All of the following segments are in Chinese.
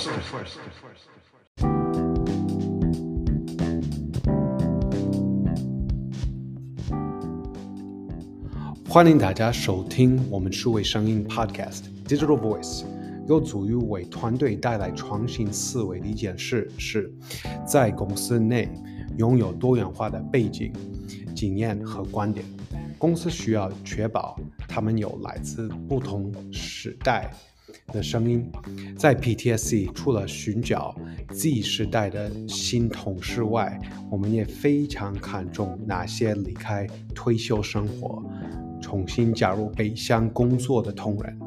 first. First. 欢迎大家收听我们数位声音 Podcast Digital Voice。有助于为团队带来创新思维的一件事，是在公司内拥有多元化的背景、经验和观点。公司需要确保他们有来自不同时代的声音。在 PTSC，除了寻找 Z 时代的新同事外，我们也非常看重那些离开退休生活、重新加入北乡工作的同仁。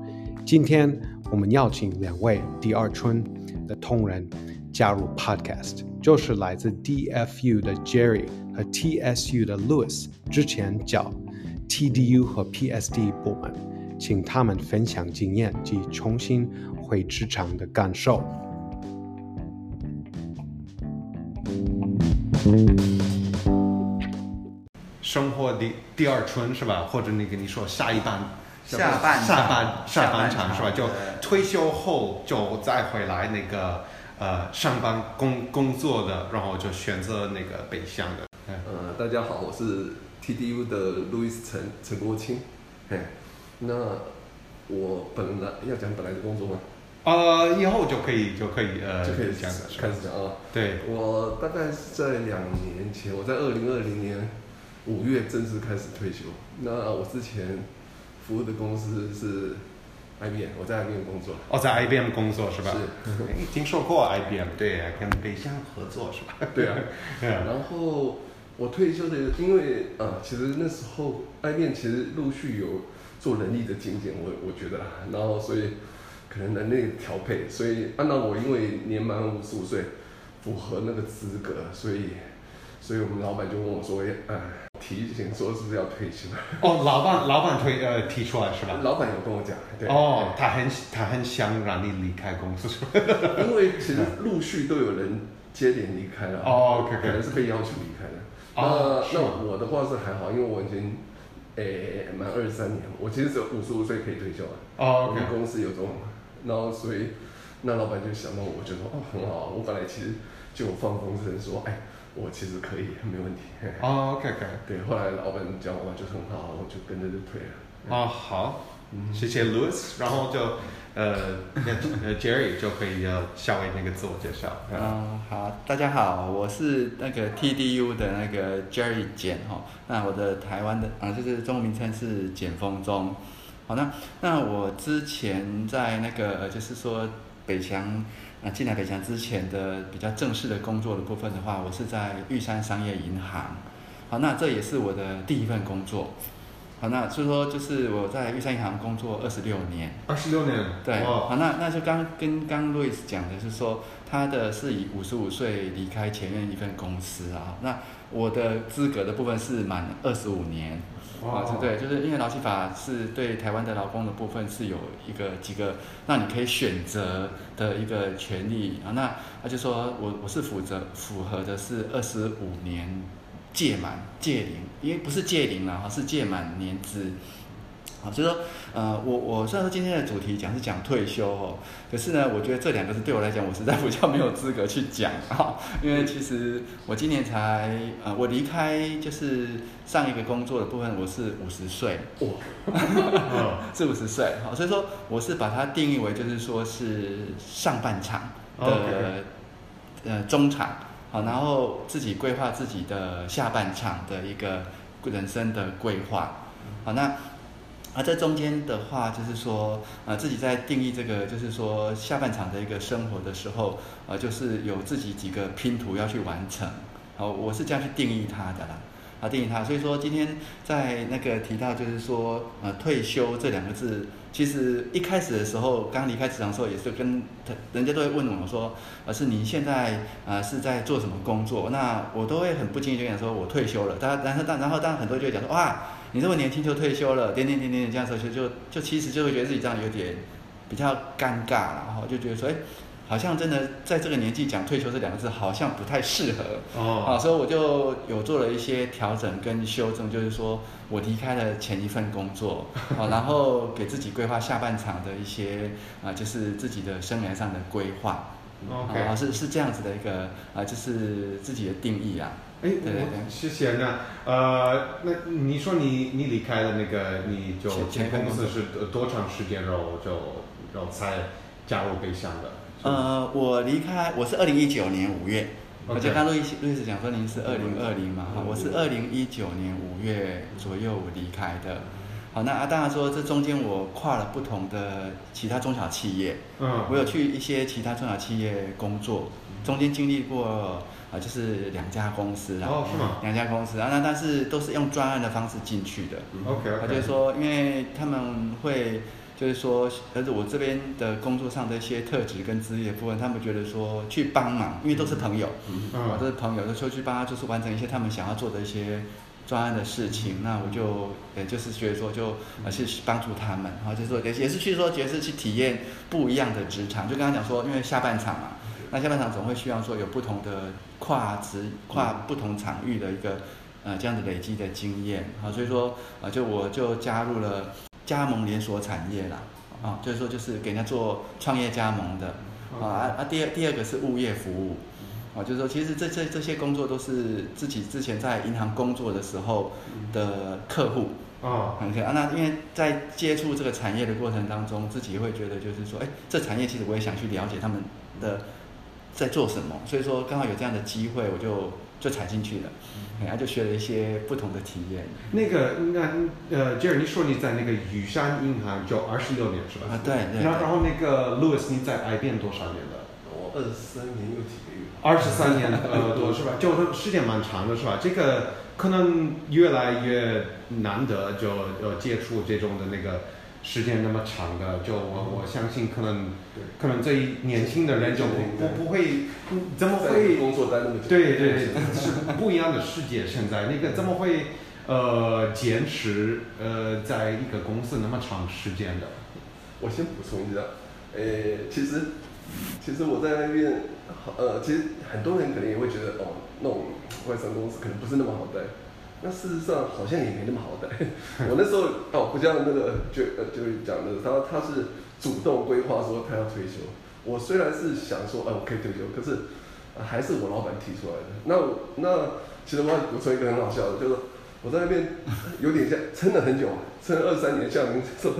今天。我们邀请两位第二春的同仁加入 Podcast，就是来自 DFU 的 Jerry 和 TSU 的 Louis，之前叫 TDU 和 PSD 部门，请他们分享经验及重新回职场的感受。生活的第二春是吧？或者那个你说下一班。下半下半下半场是吧？就退休后就再回来那个呃上班工工作的，然后就选择那个北向的。呃，大家好，我是 TDU 的路易斯陈陈国清。嘿，那我本来要讲本来的工作吗？呃，以后就可以就可以呃就可以讲开始讲啊。对，我大概是在两年前，我在二零二零年五月正式开始退休。那我之前。服务的公司是 IBM，我在 IBM 工作。哦，在 IBM 工作是吧？是。听说过 IBM，对，跟北向合作是吧？对啊。然后我退休的，因为啊，其实那时候 IBM 其实陆续有做人力的精简，我我觉得，然后所以可能能力调配，所以按照我因为年满五十五岁，符合那个资格，所以所以我们老板就问我说，哎。提醒说是不是要退休？哦，老板，老板推呃提出来是吧？老板有跟我讲，对。哦，他很他很想让你离开公司，因为其实陆续都有人接连离开了。哦可能是被要求离开的。哦，那那我的话是还好，因为我已经诶满二十三年，我其实只有五十五岁可以退休了。哦，OK。公司有这种，然后所以那老板就想到我，就说哦很好，我本来其实就放风声说，哎。我其实可以，没问题。哦，OK，OK。对，后来老板讲完就很好，我就跟着就退了。哦，好，谢谢 Louis，然后就呃呃 Jerry 就可以要下位那个自我介绍。嗯，好，大家好，我是那个 TDU 的那个 Jerry 简哈，那我的台湾的啊就是中文名称是简风中。好，那那我之前在那个就是说北强。那进来北强之前的比较正式的工作的部分的话，我是在玉山商业银行。好，那这也是我的第一份工作。好，那所以说就是我在玉山银行工作二十六年。二十六年。对。好，那那就刚跟刚 Louis 讲的是说，他的是以五十五岁离开前面一份公司啊。那我的资格的部分是满二十五年。啊，对，就是因为劳基法是对台湾的劳工的部分是有一个几个那你可以选择的一个权利啊，那他就说我我是负责符合的是二十五年届满届龄，因为不是届龄了哈，是届满年资。好，所以说，呃，我我虽然说今天的主题讲是讲退休哦，可是呢，我觉得这两个字对我来讲，我实在比较没有资格去讲啊，因为其实我今年才，呃，我离开就是上一个工作的部分，我是五十岁，哇，是五十岁，好，所以说我是把它定义为就是说是上半场的，呃，中场，好，然后自己规划自己的下半场的一个人生的规划，好，那。啊在中间的话，就是说，呃，自己在定义这个，就是说下半场的一个生活的时候，呃，就是有自己几个拼图要去完成，好，我是这样去定义它的啦，啊，定义它。所以说今天在那个提到，就是说，呃，退休这两个字，其实一开始的时候，刚离开职场的时候，也是跟他人家都会问我说，呃，是你现在啊是在做什么工作？那我都会很不经意就讲说，我退休了。但，然后当然后当然很多就会讲说，哇。你这么年轻就退休了，点点点点点这样说，就就就其实就会觉得自己这样有点比较尴尬然后就觉得说，哎，好像真的在这个年纪讲退休这两个字好像不太适合哦，啊，所以我就有做了一些调整跟修正，就是说我离开了前一份工作，啊，然后给自己规划下半场的一些啊，就是自己的生涯上的规划，OK 啊，是是这样子的一个啊，就是自己的定义啊。哎，对对对我谢谢。那呃，那你说你你离开了那个，你就前公司是多多长时间，然后就然后才加入北向的？呃，我离开，我是二零一九年五月。且刚刚路易斯路易斯讲说您是二零二零嘛，哈，嗯我是二零一九年五月左右离开的。好，那啊，当然说这中间我跨了不同的其他中小企业，嗯，我有去一些其他中小企业工作，中间经历过啊，就是两家公司啦，哦，是吗两家公司啊，那但是都是用专案的方式进去的。？OK 啊，OK，就是说，因为他们会，就是说，而且我这边的工作上的一些特质跟资历的部分，他们觉得说去帮忙，因为都是朋友，啊，都嗯是朋友，就说去帮他就是完成一些他们想要做的一些专案的事情。那我就，也，就是觉得说就呃去帮助他们，然后就是说也也是去说，觉得是去体验不一样的职场。就刚刚讲说，因为下半场嘛，那下半场总会需要说有不同的跨职、跨不同场域的一个呃这样子累积的经验，好，所以说呃就我就加入了加盟连锁产业啦，啊，就是说就是给人家做创业加盟的，啊啊啊，第二第二个是物业服务，啊，就是说其实这这这些工作都是自己之前在银行工作的时候的客户，哦，很啊，那因为在接触这个产业的过程当中，自己会觉得就是说，哎，这产业其实我也想去了解他们的在做什么，所以说刚好有这样的机会，我就就踩进去了，哎，啊就学了一些不同的体验。那个那呃，Jerry，你说你在那个雨山银行就二十六年是吧？啊，对然后然后那个 Louis，你在 IBM 多少年了？我二十三年又几个月。二十三年呃多是吧？就是时间蛮长的是吧？这个可能越来越难得，就呃接触这种的那个时间那么长的，就我我相信可能可能这一年轻的人就不不不会，嗯怎么会？工作待那么久？对对对，是不一样的世界。现在那个怎么会呃坚持呃在一个公司那么长时间的？我先补充一下，呃，其实其实我在那边，呃，其实很多人可能也会觉得，哦，那种外商公司可能不是那么好待。那事实上好像也没那么好带。我那时候哦，不像那个就呃就是讲的，他他是主动规划说他要退休。我虽然是想说，哎、我可以退休，可是、呃还是我老板提出来的。那我那其实我补充一个很好笑的，就是我在那边有点像撑了很久，撑了二三年，像您说。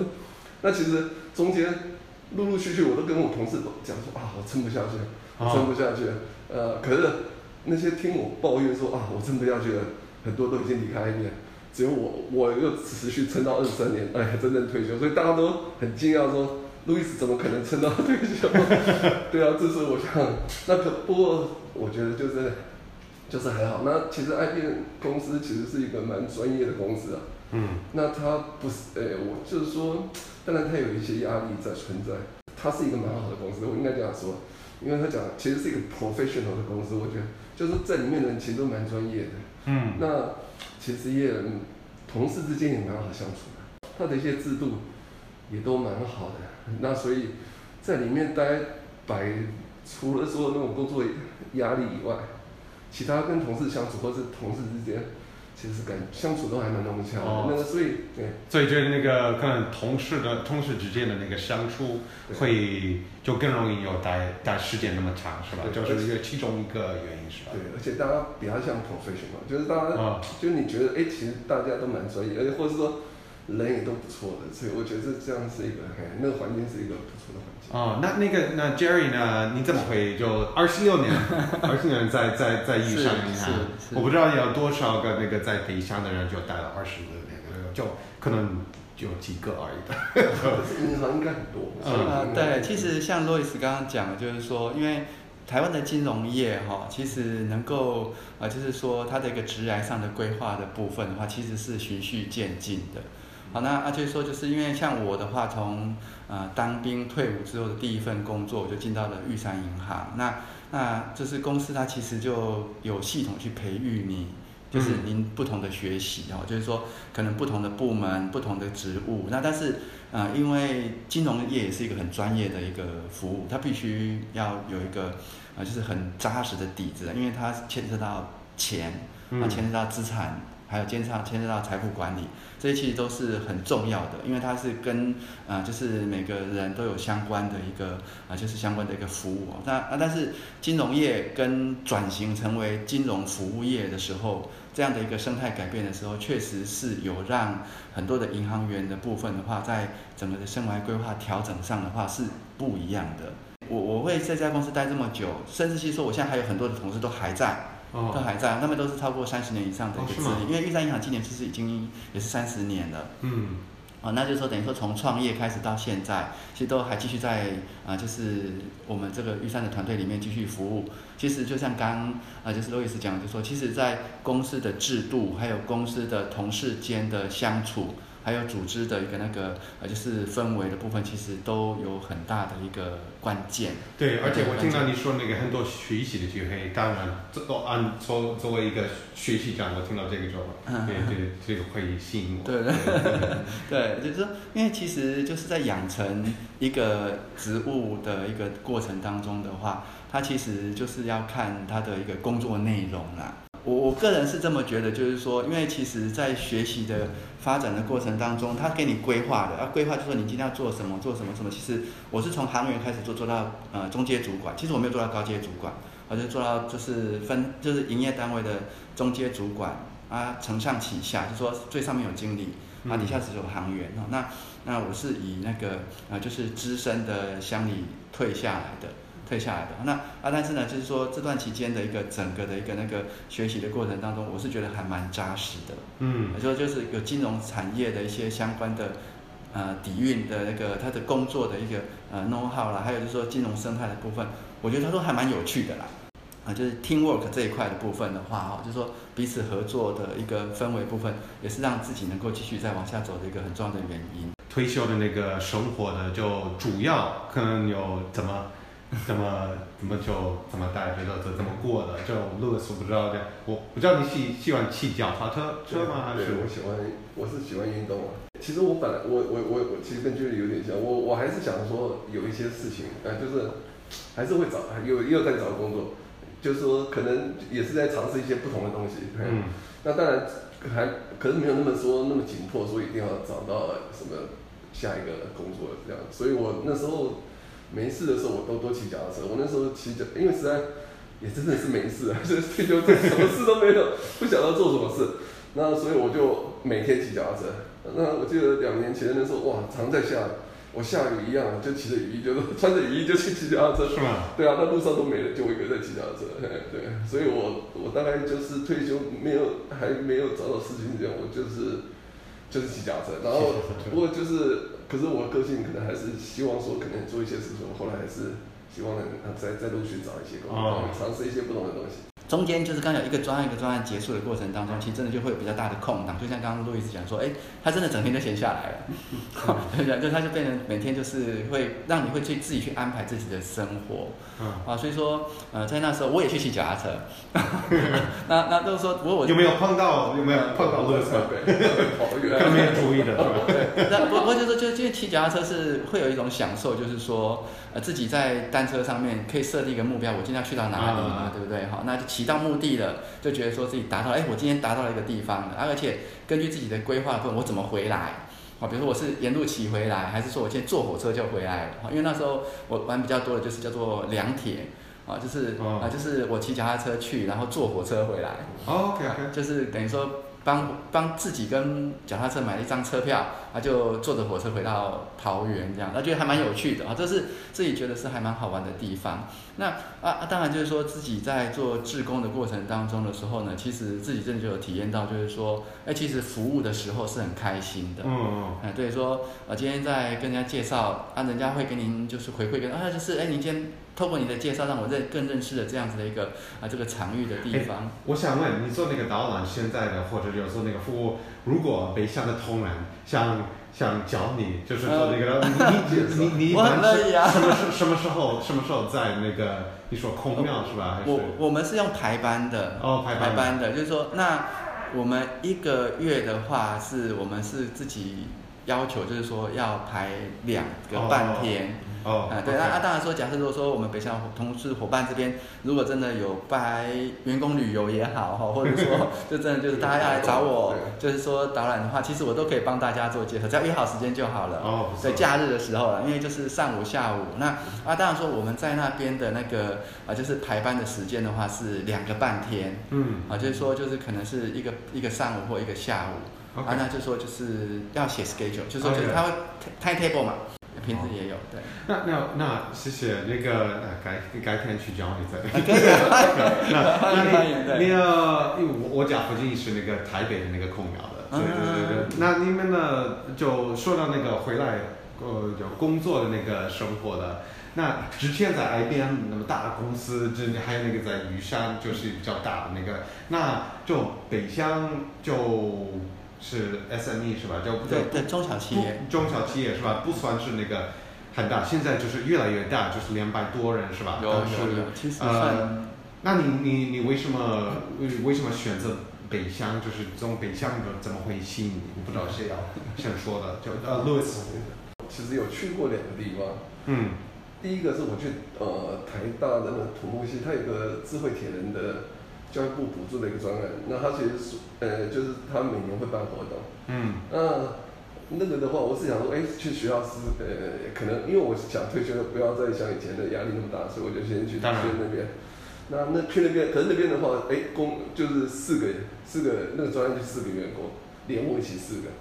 那其实中间陆陆续续，我都跟我同事讲说啊，我撑不下去了，我撑不下去。呃，可是那些听我抱怨说啊，我撑不下去了，很多都已经离开一面，只有我，我又持续撑到二十三年，哎，真正退休，所以大家都很惊讶说，路易斯怎么可能撑到退休？对啊，这是我想，那可不过我觉得就是就是还好。那其实 IBM 公司其实是一个蛮专业的公司啊。嗯那它不是，哎、我就是说，当然它有一些压力在存在。它是一个蛮好的公司，我应该这样说，因为他讲其实是一个 professional 的公司，我觉得就是在里面的人其实都蛮专业的。嗯那其实也同事之间也蛮好相处的，他的一些制度也都蛮好的。那所以在里面待摆，除了说那种工作压力以外，其他跟同事相处或是同事之间，其实感相处都还蛮融洽的。哦那个所以对。所以就是那个可能同事的同事之间的那个相处会就更容易有待待时间那么长，是吧？就是一个其中一个原因，是吧？对，而且大家比较像 professional，就是大家，啊就是你觉得，哎、其实大家都蛮专业，而且或者说人也都不错的，所以我觉得这这样是一个，哎，那个环境是一个不错的环境。哦，那那个那 Jerry 呢？你怎么会就二十六年，二十年在在在遇上银行是是？我不知道有多少个那个在北上的人就待了二十六年，就可能就几个而已的。银行应该很多。嗯啊，对，其实像洛伊斯刚刚讲的，就是说，因为台湾的金融业哈，其实能够啊，就是说它的一个职涯上的规划的部分的话，其实是循序渐进的。好，那啊，就是说，就是因为像我的话，从呃当兵退伍之后的第一份工作，我就进到了玉山银行。那那就是公司它其实就有系统去培育你，就是嗯您不同的学习哦，就是说可能不同的部门、不同的职务。那但是呃、因为金融业也是一个很专业的一个服务，它必须要有一个呃、就是很扎实的底子，因为它牵涉到钱，啊，嗯牵涉到资产，还有牵涉牵涉到财富管理，这些其实都是很重要的，因为它是跟啊、就是每个人都有相关的一个啊、就是相关的一个服务哦。那啊，但是金融业跟转型成为金融服务业的时候，这样的一个生态改变的时候，确实是有让很多的银行员的部分的话，在整个的生涯规划调整上的话是不一样的。我我会在这家公司待这么久，甚至是说我现在还有很多的同事都还在，都哦，还在，他们都是超过三十年以上的一个资历，因为玉山银行今年其实已经也是三十年了。嗯，哦，那就是说等于说从创业开始到现在，其实都还继续在啊、就是我们这个玉山的团队里面继续服务。其实就像刚啊、就是罗伊斯讲，就说其实，在公司的制度，还有公司的同事间的相处，还有组织的一个那个呃就是氛围的部分，其实都有很大的一个关键。对，而且我听到你说那个很多学习的机会，当然，这都按作作为一个学习长，我听到这个就，嗯对对，这个会吸引我。对 对，就是说，因为其实就是在养成一个植物的一个过程当中的话，它其实就是要看它的一个工作内容啦。我我个人是这么觉得，就是说，因为其实在学习的发展的过程当中，他给你规划的，要规划就说你今天要做什么，做什么什么。其实我是从行员开始做，做到呃中阶主管，其实我没有做到高阶主管，我就做到就是分就是营业单位的中阶主管啊，承上启下，就说最上面有经理，啊，底下只有行员哦。那那我是以那个呃，就是资深的乡里退下来的，退下来的。那啊，但是呢，就是说这段期间的一个整个的一个那个学习的过程当中，我是觉得还蛮扎实的。嗯，我说就是有金融产业的一些相关的呃底蕴的那个他的工作的一个呃 know how 啦，还有就是说金融生态的部分，我觉得他都还蛮有趣的啦。啊，就是 teamwork 这一块的部分的话，哈，就是说彼此合作的一个氛围部分，也是让自己能够继续再往下走的一个很重要的原因。退休的那个生活的就主要可能有怎么 怎么怎么就怎么带着怎怎么过的，就 Louis 我不知道的，我不知道你喜喜欢骑脚踏车车吗？还对，是我喜欢，我是喜欢运动啊。其实我本来我我我我其实跟 Julie 有点像，我我还是想说有一些事情，呃，就是还是会找，有也有在找工作，就是说可能也是在尝试一些不同的东西。嗯那当然还可是没有那么说那么紧迫，说一定要找到什么下一个工作这样。所以我那时候没事的时候，我都都骑脚踏车。我那时候骑脚，因为实在也真的是没事啊，就是退休之后什么事都没有，不晓得做什么事。那所以我就每天骑脚踏车。那我记得两年前那时候，哇，常在下，我下雨一样，就骑着雨衣，就是穿着雨衣就去骑脚踏车。是吗？对啊，那路上都没人，就我一个人在骑脚踏车。对，所以我我大概就是退休没有还没有找到事情这样，我就是就是骑脚踏车。然后 不过就是，可是我个性可能还是希望说，可能做一些事情，我后来还是希望能啊再再陆续找一些工哦作，尝试一些不同的东西。中间就是刚有一个专案一个专案结束的过程当中，其实真的就会有比较大的空档，就像刚刚路易斯讲说，哎，他真的整天就闲下来了，对 不对？就他就变成每天就是会让你会去自己去安排自己的生活嗯，啊，所以说呃，在那时候我也去骑脚踏车，那 那就是说，不过我有没有碰到有没有碰到 Louis？对，跑得远没有注意的，是吧？那不不过就是就就骑脚踏车是会有一种享受，就是说呃自己在单车上面可以设定一个目标，我今天要去到哪里嘛，啊对不对？好，那就骑到目的了，就觉得说自己达到，哎，我今天达到了一个地方了，啊而且根据自己的规划，问我怎么回来。啊，比如说我是沿路骑回来，还是说我现在坐火车就回来了？啊因为那时候我玩比较多的就是叫做两铁，啊，就是哦啊，就是我骑脚踏车去，然后坐火车回来。OK OK，就是等于说帮帮自己跟脚踏车买了一张车票，他就坐着火车回到桃园这样，那觉得还蛮有趣的啊，这是自己觉得是还蛮好玩的地方。那啊啊，当然就是说自己在做志工的过程当中的时候呢，其实自己真的就有体验到，就是说，哎，其实服务的时候是很开心的。嗯哎，对，说呃，今天在跟人家介绍啊，人家会给您就是回馈跟啊，就是哎，您今天透过你的介绍，让我认更认识了这样子的一个啊这个场域的地方。我想问你做那个导览，现在的或者有做那个服务，如果北向的同仁想想找你，就是做那个，你你你你一 我很般是乐意啊什么时什么时候什么时候在那个你说空庙是吧？我我们是用排班的，哦排班班的，就是说，那我们一个月的话，是我们是自己要求就是说要排两个半天。哦，啊，对，那啊，当然说，假设如果说我们北向同事伙伴这边，如果真的有拜员工旅游也好哈，或者说 就真的就是大家要来找我，就是说导览的话，其实我都可以帮大家做结合，只要约好时间就好了。哦，对，假日的时候了，因为就是上午、下午。那啊，当然说我们在那边的那个啊，就是排班的时间的话是两个半天。嗯。啊，就是说就是可能是一个一个上午或一个下午。啊，那就说就是要写 schedule，就是说就是他会 timetable 嘛。平时也有，对。那那那谢谢那个改改天去教你再。可以啊。那那你那因为我我家附近是那个台北的那个空调的，对对对对。那你们呢？就说到那个回来呃就工作的那个生活的，那之前在 IBM 那么大的公司，这还有那个在玉山就是比较大的那个，那就北乡就。是 SME 是吧？就对对，中小企业，中小企业是吧？不算是那个很大，现在就是越来越大，就是两百多人是吧？有有有，其实呃，那你你你为什么为为什么选择北乡？就是从北乡的怎么会吸引你？我不知道谁要先说的，就呃，Louis，其实有去过两个地方，嗯，第一个是我去呃台大的那土木系，它有个智慧铁人的。教育部补助的一个专案，那他其实是呃，就是他每年会办活动。嗯。那那个的话，我是想说，哎，去学校是呃，可能因为我想退休了，不要再像以前的压力那么大，所以我就先去去那边。那那去那边，可是那边的话，哎，工就是四个四个那个专案就四个员工，连我一起四个，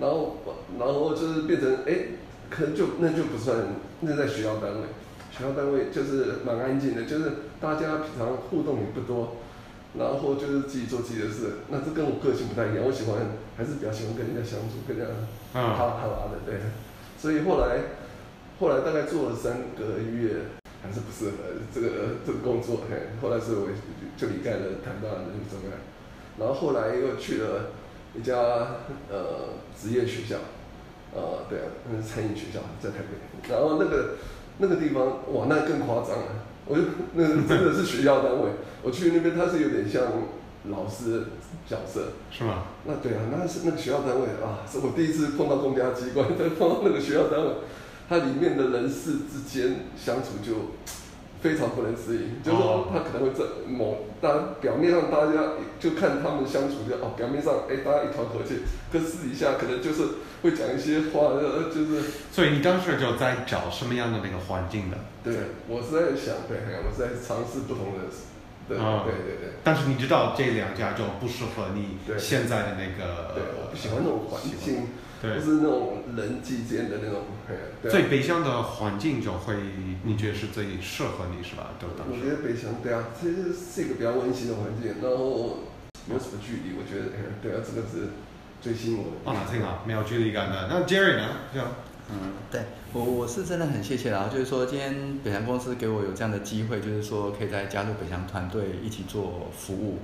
然后然后就是变成哎，可能就那就不算那在学校单位，学校单位就是蛮安静的，就是大家平常互动也不多。然后就是自己做自己的事，那这跟我个性不太一样。我喜欢还是比较喜欢跟人家相处，跟人家哈拉哈拉的，对。所以后来后来大概做了三个月，还是不适合这个这个工作。嘿，后来是我就离开了台大的那个专业，然后后来又去了一家呃职业学校，呃，对啊，那是餐饮学校，在台北。然后那个那个地方，哇，那更夸张了。我就那真的是学校单位，我去那边他是有点像老师的角色，是吗？那对啊，那是那个学校单位啊，是我第一次碰到公家机关，再 碰到那个学校单位，它里面的人事之间相处就。非常不能适应，就是说他可能会在某当表面上大家就看他们相处就哦，表面上哎大家一团和气，可私底下可能就是会讲一些话，呃就是。所以你当时就在找什么样的那个环境的？对，我是在想，对，我是在尝试不同的，对对对对。但是你知道这两家就不适合你现在的那个。对，我不喜欢那种环境。不是那种人际间的那种，最北向的环境就会，你觉得是最适合你是吧？对当时。我觉得北向对啊，其实是一个比较温馨的环境，然后没有什么距离，我觉得对啊，这个是最吸引我的。啊，挺好，没有距离感的。那 Jerry 呢？嗯，对我我是真的很谢谢啦，就是说今天北翔公司给我有这样的机会，就是说可以再加入北翔团队一起做服务。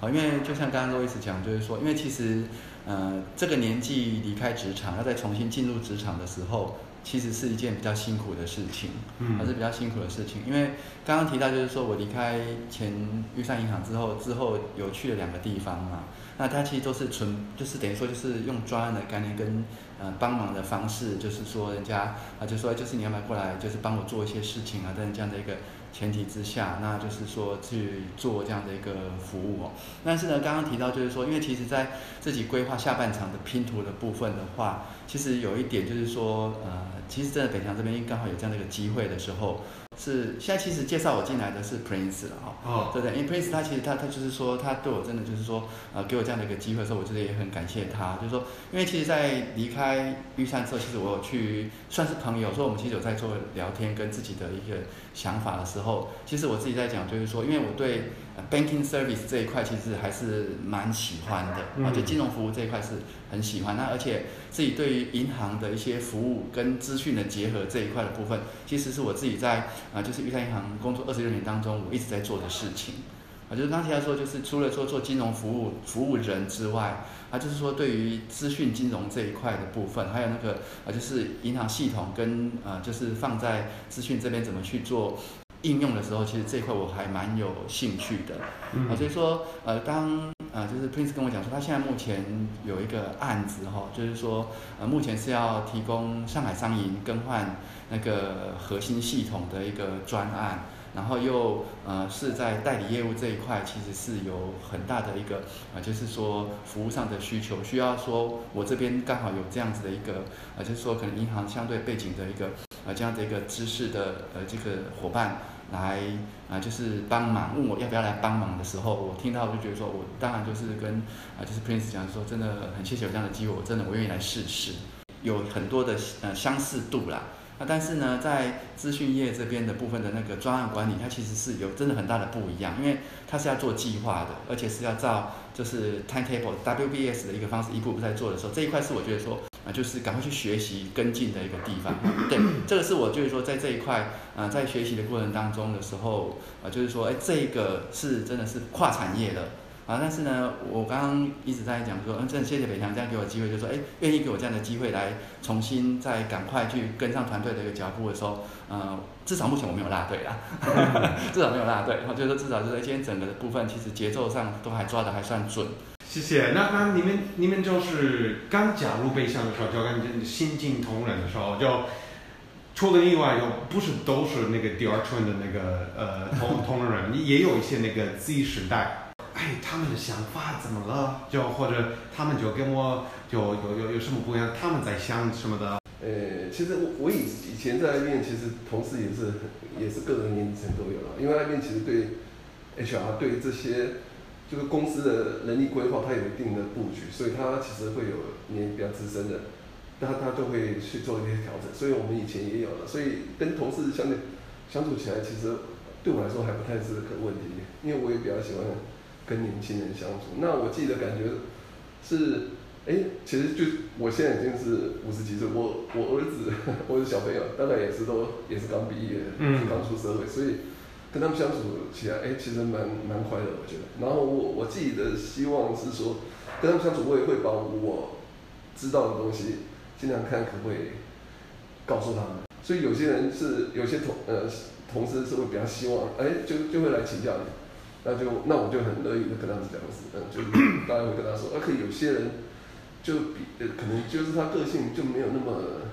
啊，因为就像刚刚都一直讲，就是说，因为其实。呃，这个年纪离开职场，要再重新进入职场的时候，其实是一件比较辛苦的事情，还是比较辛苦的事情。因为刚刚提到，就是说我离开前预算银行之后，之后有去了两个地方嘛，那它其实都是纯，就是等于说就是用专案的概念跟呃帮忙的方式，就是说人家啊就说就是你要不要过来，就是帮我做一些事情啊，等这样的一个。前提之下，那就是说去做这样的一个服务哦。但是呢，刚刚提到就是说，因为其实在自己规划下半场的拼图的部分的话，其实有一点就是说，呃，其实真的北强这边刚好有这样的一个机会的时候。是，现在其实介绍我进来的是 Prince 了哈，哦，对不对？因为 Prince 他其实他他就是说，他对我真的就是说，呃，给我这样的一个机会的时候，我觉得也很感谢他。就是说，因为其实，在离开玉山之后，其实我有去算是朋友，说我们其实有在做聊天，跟自己的一个想法的时候，其实我自己在讲，就是说，因为我对。Banking service 这一块其实还是蛮喜欢的，啊，就金融服务这一块是很喜欢。那而且自己对于银行的一些服务跟资讯的结合这一块的部分，其实是我自己在啊，就是玉山银行工作二十六年当中，我一直在做的事情。啊，就是刚提到说，就是除了说做金融服务服务人之外，啊，就是说对于资讯金融这一块的部分，还有那个啊，就是银行系统跟啊，就是放在资讯这边怎么去做。应用的时候，其实这一块我还蛮有兴趣的，啊，所以说，呃，当呃，就是 Prince 跟我讲说，他现在目前有一个案子哈，就是说呃，目前是要提供上海商银更换那个核心系统的一个专案。然后又呃是在代理业务这一块，其实是有很大的一个呃，就是说服务上的需求，需要说我这边刚好有这样子的一个呃，就是说可能银行相对背景的一个呃这样的一个知识的呃这个伙伴来啊，就是帮忙问我要不要来帮忙的时候，我听到我就觉得说我当然就是跟啊就是 Prince 讲说，真的很谢谢有这样的机会，我真的我愿意来试试，有很多的呃相似度啦。那但是呢，在资讯业这边的部分的那个专案管理，它其实是有真的很大的不一样，因为它是要做计划的，而且是要照就是 timetable WBS 的一个方式一步步在做的时候，这一块是我觉得说啊，就是赶快去学习跟进的一个地方。对，这个是我就是说在这一块啊，在学习的过程当中的时候啊，就是说哎，这个是真的是跨产业的。啊，但是呢，我刚刚一直在讲说，嗯，真的谢谢北强这样给我机会，就说，哎，愿意给我这样的机会来重新再赶快去跟上团队的一个脚步的时候，呃，至少目前我没有落队啦，至少没有落队，然后就是说至少就是今天整个的部分其实节奏上都还抓的还算准。谢谢。那那你们你们就是刚加入北向的时候，就跟新进同仁的时候，就除了意外，又不是都是那个第二春的那个呃同同仁，也有一些那个 Z 时代。哎，他们的想法怎么了？就或者他们就跟我就有有有什么不一样？他们在想什么的？呃，其实我我以以前在那边，其实同事也是也是各个年龄层都有了。因为那边其实对 HR 对这些就是公司的人力规划，它有一定的布局，所以它其实会有年比较资深的，他他就会去做一些调整。所以我们以前也有了，所以跟同事相对相处起来，其实对我来说还不太是个问题，因为我也比较喜欢。跟年轻人相处，那我自己的感觉是，哎，其实就我现在已经是五十几岁，我我儿子，我的小朋友大概也是都也是刚毕业，刚出社会，所以跟他们相处起来，哎，其实蛮蛮快乐，我觉得。然后我我自己的希望是说，跟他们相处，我也会把我知道的东西尽量看可不可以告诉他们。所以有些人是有些同呃同事是会比较希望，哎，就就会来请教你。那就那我就很乐意的跟他们讲，嗯，就大家会跟他说，啊，可有些人就比可能就是他个性就没有那么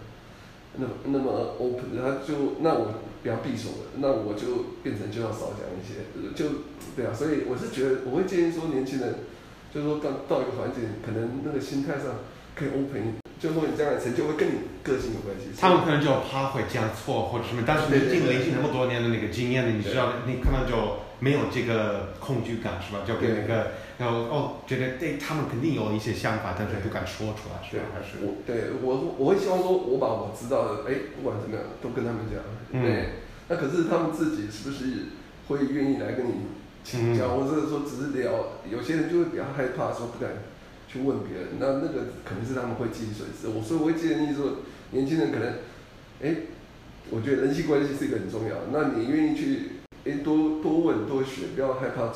那么那么 open，他就那我比较闭锁的，那我就变成就要少讲一些，就对啊，所以我是觉得我会建议说年轻人，就是说刚到一个环境，可能那个心态上可以 open，就是说你将来成就会跟你个性有关系。他们可能就怕会讲错或者什么，但是你经历那么多年的那个经验，你知道你可能就。没有这个恐惧感是吧？就跟那个，然后哦，觉得对他们肯定有一些想法，但是不敢说出来，是吧？还是我对我我会希望说，我把我知道的，哎，不管怎么样，都跟他们讲。对，那可是他们自己是不是会愿意来跟你请教，或者说只是聊？有些人就会比较害怕，说不敢去问别人。那那个可能是他们会记损失。我所以我会建议说，年轻人可能，哎，我觉得人际关系是一个很重要。那你愿意去？诶，多多问多学，不要害怕。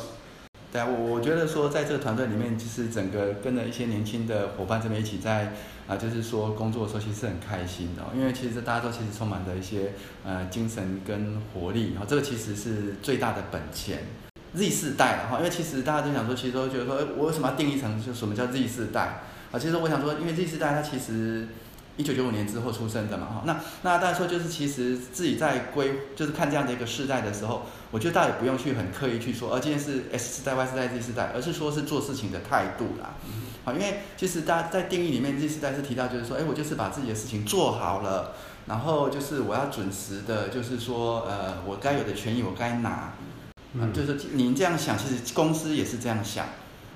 对啊，我我觉得说，在这个团队里面，其实整个跟着一些年轻的伙伴这边一起在啊，就是说工作的时候，其实是很开心的。因为其实大家都其实充满着一些呃精神跟活力，然后这个其实是最大的本钱。Z 世代的哈，因为其实大家都想说，其实都觉得说，我为什么要定义成就什么叫 Z 世代啊？其实我想说，因为 Z 世代它其实。一九九五年之后出生的嘛，哈，那那大家说就是其实自己在规就是看这样的一个世代的时候，我觉得大家也不用去很刻意去说，呃，今天是 S 世代、Y 世代、Z 世代，而是说是做事情的态度啦，好，因为其实大家在定义里面，Z 世代是提到就是说，哎，我就是把自己的事情做好了，然后就是我要准时的，就是说，呃，我该有的权益我该拿，嗯，就是您这样想，其实公司也是这样想，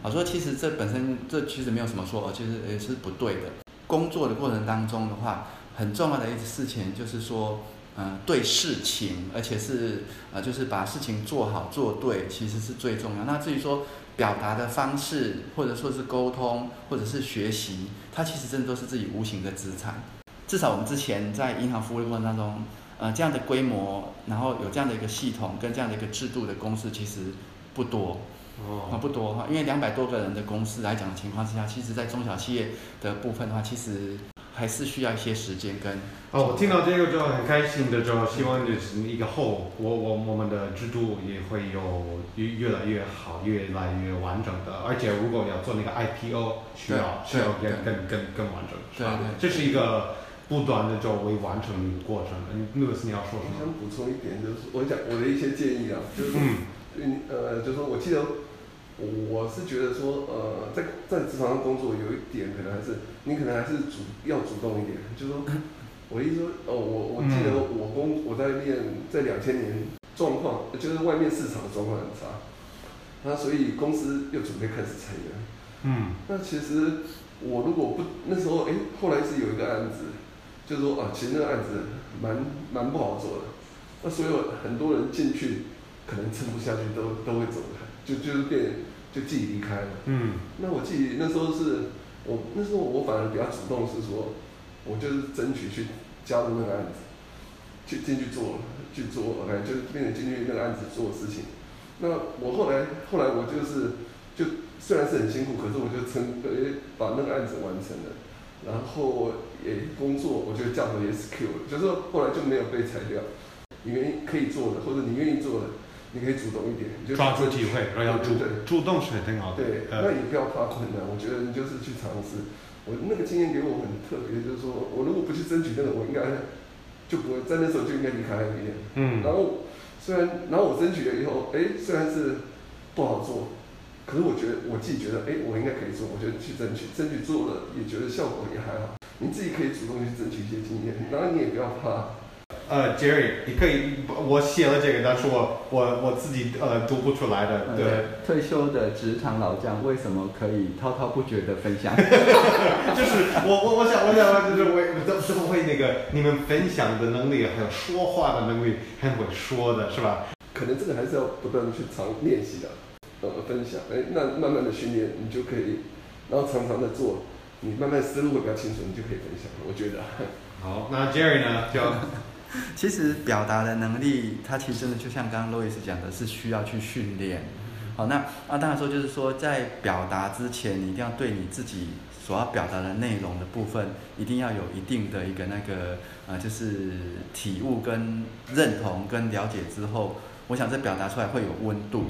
啊，说其实这本身这其实没有什么说，其实也是不对的。工作的过程当中的话，很重要的一件事情就是说，嗯，对事情，而且是呃，就是把事情做好做对，其实是最重要。那至于说表达的方式，或者说是沟通，或者是学习，它其实真的都是自己无形的资产。至少我们之前在银行服务的过程当中，呃，这样的规模，然后有这样的一个系统跟这样的一个制度的公司，其实不多。哦，不多哈，因为两百多个人的公司来讲的情况之下，其实在中小企业的部分的话，其实还是需要一些时间跟。哦，我听到这个就很开心的，就希望就是一个后，我我我们的制度也会有越越来越好，越来越完整的。而且如果要做那个 IPO，需要需要更更更更完整，是吧？这是一个不断的就会完成的一个过程。嗯，那个是你要说什么？我想补充一点，就是我讲我的一些建议啊，就是嗯呃，就是说我记得我是觉得说呃，在在职场上工作有一点可能还是你可能还是主要主动一点，就是说。我意思说，哦，我我记得我工我在练在两千年状况，就是外面市场的状况很差，那所以公司又准备开始裁员。嗯。那其实我如果不那时候，哎，后来是有一个案子，就是说啊，其实那个案子蛮蛮不好做的，那所有很多人进去可能撑不下去，都都会走的，就就是变就自己离开了。嗯。那我自己那时候是我那时候我反而比较主动，是说。我就是争取去加入那个案子，去进去做，去做，OK，就是变成进去那个案子做事情。那我后来，后来我就是，就虽然是很辛苦，可是我就成，诶，把那个案子完成了。然后也工作，我就叫回 SQ，就是后来就没有被裁掉。你愿意可以做的，或者你愿意做的，你可以主动一点，就抓住机会，然后主主动是很好的。对，那也不要怕困难，我觉得你就是去尝试。我那个经验给我很特别，就是说我如果不去争取那个，我应该就不会在那时候就应该离开 IBM。嗯。然后虽然，然后我争取了以后，哎，虽然是不好做，可是我觉得我自己觉得，哎，我应该可以做，我觉得去争取，争取做了也觉得效果也还好。你自己可以主动去争取一些经验，然后你也不要怕。呃，Jerry，你可以，我写了这个，但是我我我自己呃读不出来的。对，退休的职场老将为什么可以滔滔不绝的分享？就是我我我想我想就是我都是不会那个你们分享的能力还有说话的能力很会说的是吧？可能这个还是要不断的去常练习的，呃，分享，哎，那慢慢的训练你就可以，然后常常的做，你慢慢思路会比较清楚，你就可以分享。我觉得。好，那 Jerry 呢？就。其实表达的能力，它其实真的就像刚刚路易斯讲的，是需要去训练。好，那啊，当然说就是说，在表达之前，你一定要对你自己所要表达的内容的部分，一定要有一定的一个那个呃，就是体悟跟认同跟了解之后，我想这表达出来会有温度，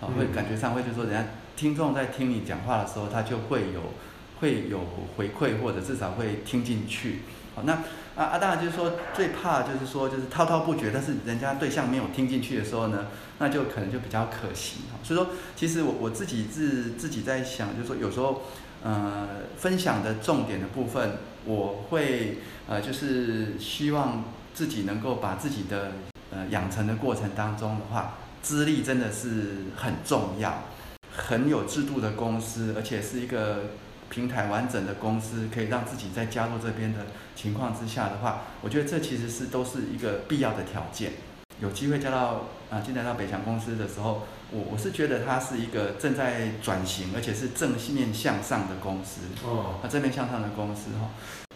啊，会感觉上会就是说，人家听众在听你讲话的时候，他就会有会有回馈，或者至少会听进去。好，那啊啊，当然就是说，最怕就是说，就是滔滔不绝，但是人家对象没有听进去的时候呢，那就可能就比较可惜哈。所以说，其实我我自己自自己在想，就是说有时候，呃，分享的重点的部分，我会呃，就是希望自己能够把自己的呃养成的过程当中的话，资历真的是很重要，很有制度的公司，而且是一个。平台完整的公司可以让自己在加入这边的情况之下的话，我觉得这其实是都是一个必要的条件。有机会加到啊进来到北强公司的时候，我我是觉得它是一个正在转型，而且是正面向上的公司。哦，啊正面向上的公司哈，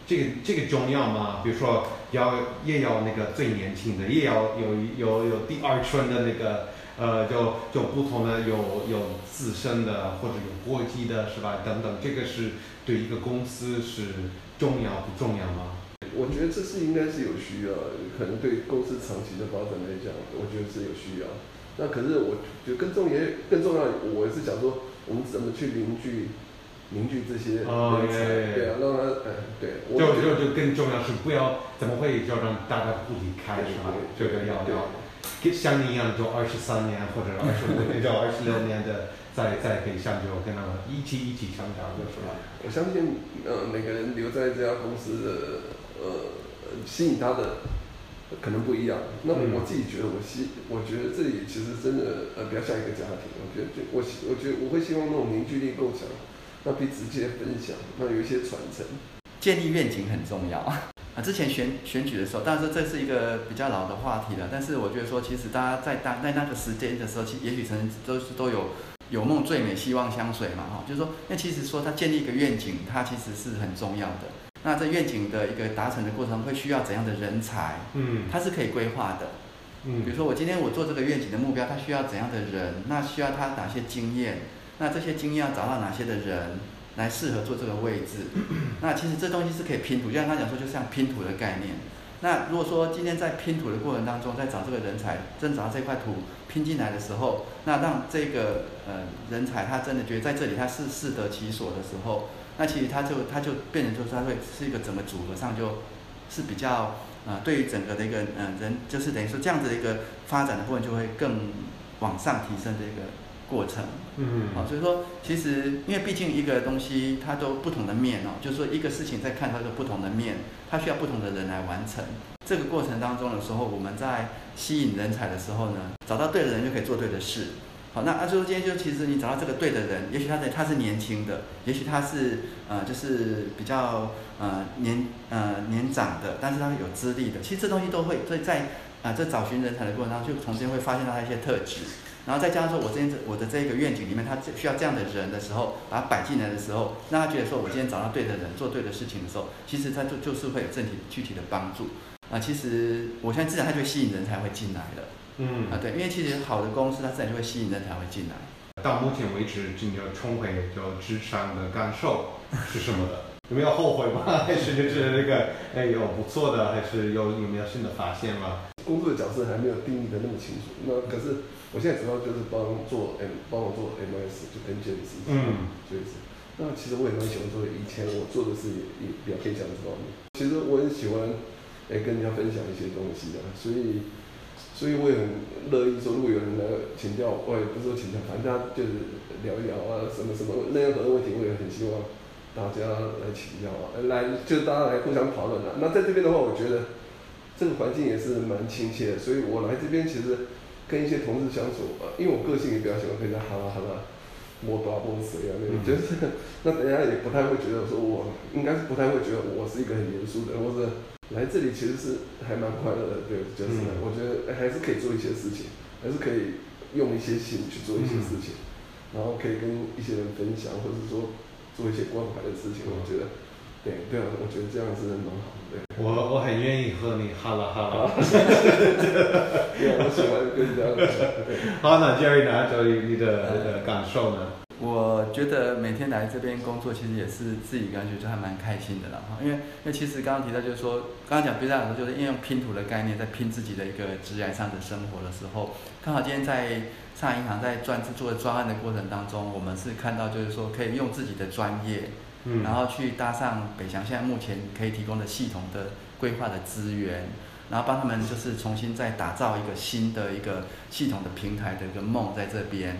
这个这个重要吗？比如说要也要那个最年轻的，也要有有有第二春的那个。呃，就就不同的有有自身的或者有国际的，是吧？等等，这个是对一个公司是重要不重要吗？我觉得这是应该是有需要，可能对公司长期的发展来讲，我觉得是有需要。那可是我觉得更重要，更重要，我是想说，我们怎么去凝聚凝聚这些人才？对啊，让他，嗯，对。就就就更重要是不要怎么会就让大家不离开，是吧？这个要要。像你一样，就二十三年或者二十五年，就二十六年的，在在北上就跟他们一起一起成长，就是吧？我相信，呃，每个人留在这家公司的，呃，吸引他的可能不一样。那我自己觉得，我希，我觉得这里其实真的，呃，比较像一个家庭。我觉得，就我希，我觉得我会希望那种凝聚力够强，那彼此间分享，那有一些传承，建立愿景很重要。之前选选举的时候，当然说这是一个比较老的话题了。但是我觉得说，其实大家在当在那个时间的时候，其也许曾都是都有有梦最美，希望相随嘛，哈。就是说，那其实说他建立一个愿景，它其实是很重要的。那在愿景的一个达成的过程，会需要怎样的人才？嗯，它是可以规划的。嗯，比如说我今天我做这个愿景的目标，它需要怎样的人？那需要他哪些经验？那这些经验要找到哪些的人？来适合做这个位置。那其实这东西是可以拼图，就像他讲说，就像拼图的概念。那如果说今天在拼图的过程当中，在找这个人才，真找到这块土拼进来的时候，那让这个呃人才他真的觉得在这里他是适得其所的时候，那其实他就他就变成就是他会是一个整个组合上就是比较呃对于整个的一个呃人就是等于说这样子的一个发展的部分就会更往上提升的一个过程。嗯好，所以说其实因为毕竟一个东西它都不同的面哦，就是说一个事情在看它的不同的面，它需要不同的人来完成。这个过程当中的时候，我们在吸引人才的时候呢，找到对的人就可以做对的事。好，那阿周今天就其实你找到这个对的人，也许他在他是年轻的，也许他是呃就是比较呃年呃年长的，但是他有资历的。其实这东西都会所以在啊、这找寻人才的过程当中，就从中会发现到他一些特质。然后再加上说，我今天这我的这个愿景里面，他需要这样的人的时候，把他摆进来的时候，让他觉得说，我今天找到对的人，做对的事情的时候，其实他就就是会有正体具体的帮助。啊，其实我现在自然他就会吸引人才会进来了。嗯啊，对，因为其实好的公司，它自然就会吸引人才会进来。到目前为止，你就重回就职场的感受是什么的？有没有后悔吗？还是就是那个哎有不错的，还是有有没有新的发现吗？工作的角色还没有定义的那么清楚。那可是我现在主要就是帮做 M，帮我做 MS，就跟 James 嗯，就是。那其实我也蛮喜欢做，以前我做的是也也比较偏向这方面。其实我很喜欢，哎，跟人家分享一些东西啊，所以，所以我也很乐意说，如果有人来请教，我也不是说请教，反正大家就是聊一聊啊，什么什么任何的问题，我也很希望大家来请教啊，来就是大家来互相讨论啊。那在这边的话，我觉得这个环境也是蛮亲切的，所以我来这边其实跟一些同事相处，呃，因为我个性也比较喜欢跟人家哈拉哈拉。摸大摸谁啊？那种就是，那人家也不太会觉得说我，应该是不太会觉得我是一个很严肃的人，或者来这里其实是还蛮快乐的，对，就是、嗯我觉得还是可以做一些事情，还是可以用一些心去做一些事情，然后可以跟一些人分享，或者说做一些关怀的事情，我觉得，对对啊，我觉得这样是蛮好，对。我我很愿意和你哈拉哈拉。对啊，我喜欢跟这样子，对。好，那 Jerry 呢？Jerry 你的你的感受呢？我觉得每天来这边工作，其实也是自己感觉就还蛮开心的啦。哈，因为因为其实刚刚提到就是说，刚刚讲比较讲说，就是应用拼图的概念，在拼自己的一个职业上的生活的时候，刚好今天在上海银行在专做专案的过程当中，我们是看到就是说，可以用自己的专业，嗯然后去搭上北翔现在目前可以提供的系统的规划的资源，然后帮他们就是重新再打造一个新的一个系统的平台的一个梦在这边。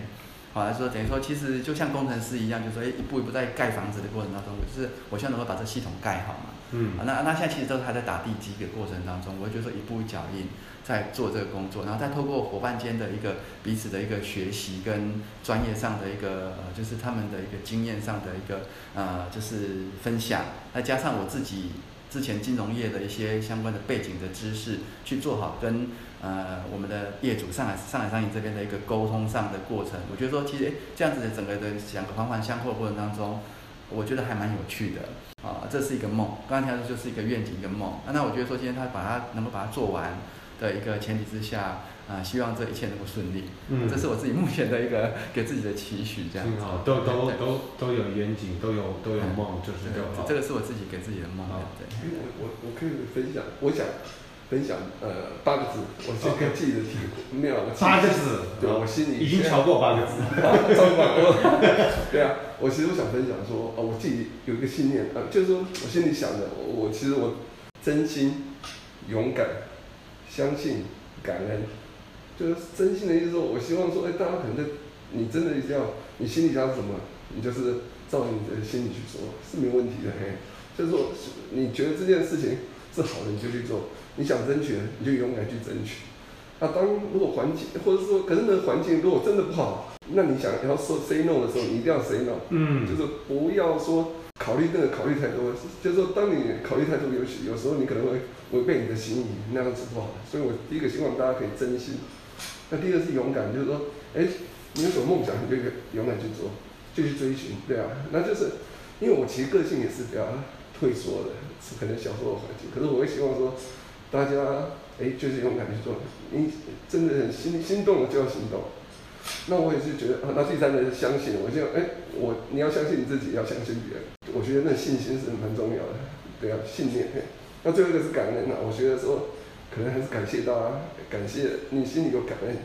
好来说，等于说其实就像工程师一样，就是说诶一步一步在盖房子的过程当中，就是我希望能够把这系统盖好嘛。嗯啊，那那现在其实都是还在打地基的过程当中，我会觉得说一步一脚印在做这个工作，然后再透过伙伴间的一个彼此的一个学习跟专业上的一个呃，就是他们的一个经验上的一个呃，就是分享，再加上我自己之前金融业的一些相关的背景的知识，去做好跟呃我们的业主上海上海商银这边的一个沟通上的过程，我觉得说其实诶这样子的整个的两个环环相扣的过程当中，我觉得还蛮有趣的啊，这是一个梦。刚刚提到就是一个愿景，一个梦。那我觉得说今天他把它能够把它做完的一个前提之下，啊，希望这一切能够顺利。嗯这是我自己目前的一个给自己的期许，这样子挺好，。都都都都有远景，都有都有梦，就是对就好。这个是我自己给自己的梦。对。因为我我我可以分享，我想分享呃八个字，我这 OK 个记得体会，没有八个字，对我心里已经超过八个字。超过我，对啊，我其实我想分享说，哦，我自己有一个信念，呃，就是说我心里想的，我我其实我真心、勇敢、相信、感恩，就是真心的意思说，我希望说，哎，大家可能在你真的要，你心里想什么，你就是照你的心里去做，是没有问题的，嘿，就是说你觉得这件事情是好的，你就去做；你想争取的，你就勇敢去争取。啊，当如果环境，或者说，可是那个环境如果真的不好，那你想要说 say no 的时候，你一定要 say no，嗯。就是不要说考虑那个考虑太多，就是说当你考虑太多，有时有时候你可能会违背你的心意，那样子不好。所以我第一个希望大家可以珍惜，那第二个是勇敢，就是说，哎，你有什么梦想，你就勇敢去做，就去追寻，对啊，那就是因为我其实个性也是比较退缩的，是可能小时候的环境，可是我会希望说，大家哎就是勇敢去做，你真的很心心动了就要行动，那我也是觉得，啊，那第三个是相信，我就哎，我你要相信你自己，要相信别人，我觉得那信心是蛮重要的，对啊，信念。那最后一个是感恩啊，我觉得说，可能还是感谢大家，感谢你心里有感恩，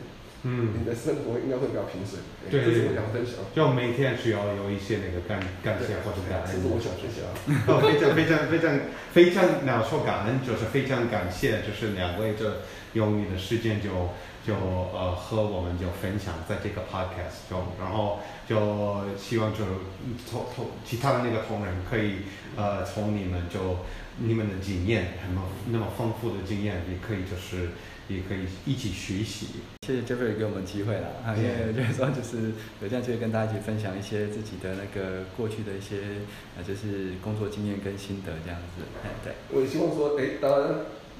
嗯，你的生活应该会比较平顺。对我想分享。就每天需要有一些那个感感谢或者感恩。这是我想分享。哦，非常非常非常非常，那说感恩就是非常感谢，就是两位这用你的时间就。就呃和我们就分享在这个 podcast 中，然后就希望就同同其他的那个同仁可以呃从你们就你们的经验，那么那么丰富的经验，也可以就是也可以一起学习。谢谢 Jeffrey 给我们机会了啊，因为就是说就是有这样机会跟大家一起分享一些自己的那个过去的一些呃就是工作经验跟心得这样子，哎对。我也希望说，哎，当然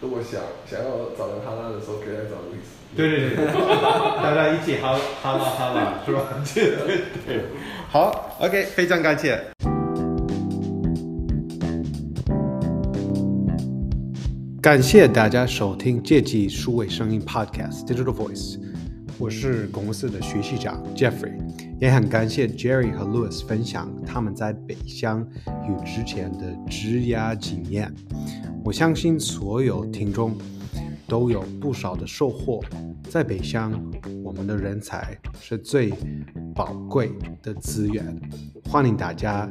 如果想想要找人哈拉的时候，可以来找路易斯。对对对，大家一起哈哈啦哈啦，是吧？对对对，好，OK，非常感谢。感谢大家收听这季数位声音 Podcast Digital Voice，我是公司的学习长 Jeffrey，也很感谢 Jerry 和 Louis 分享他们在北乡与之前的职涯经验。我相信所有听众。都有不少的收获。在北乡，我们的人才是最宝贵的资源。欢迎大家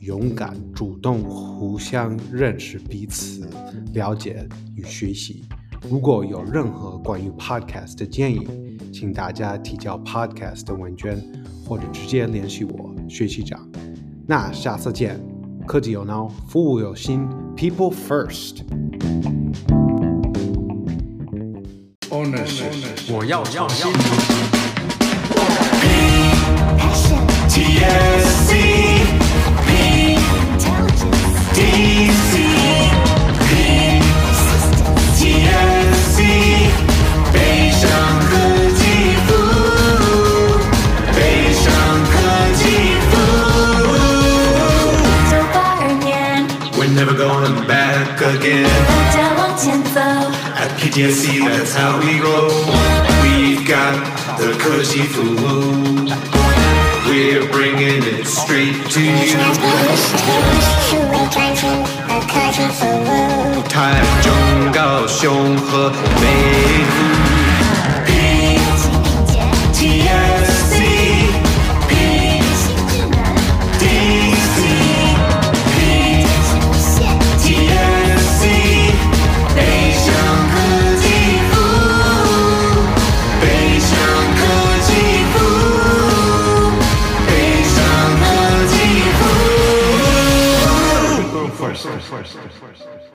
勇敢、主动、互相认识彼此、了解与学习。如果有任何关于 Podcast 的建议，请大家提交 Podcast 的问卷，或者直接联系我学习长。那下次见！科技有脑，服务有心，People First。我要要要。北 again。大家往前走。At PTSC, that's how we roll. We've got the Koji Fu. We're bringing it straight to you. 台中、高雄和美孚。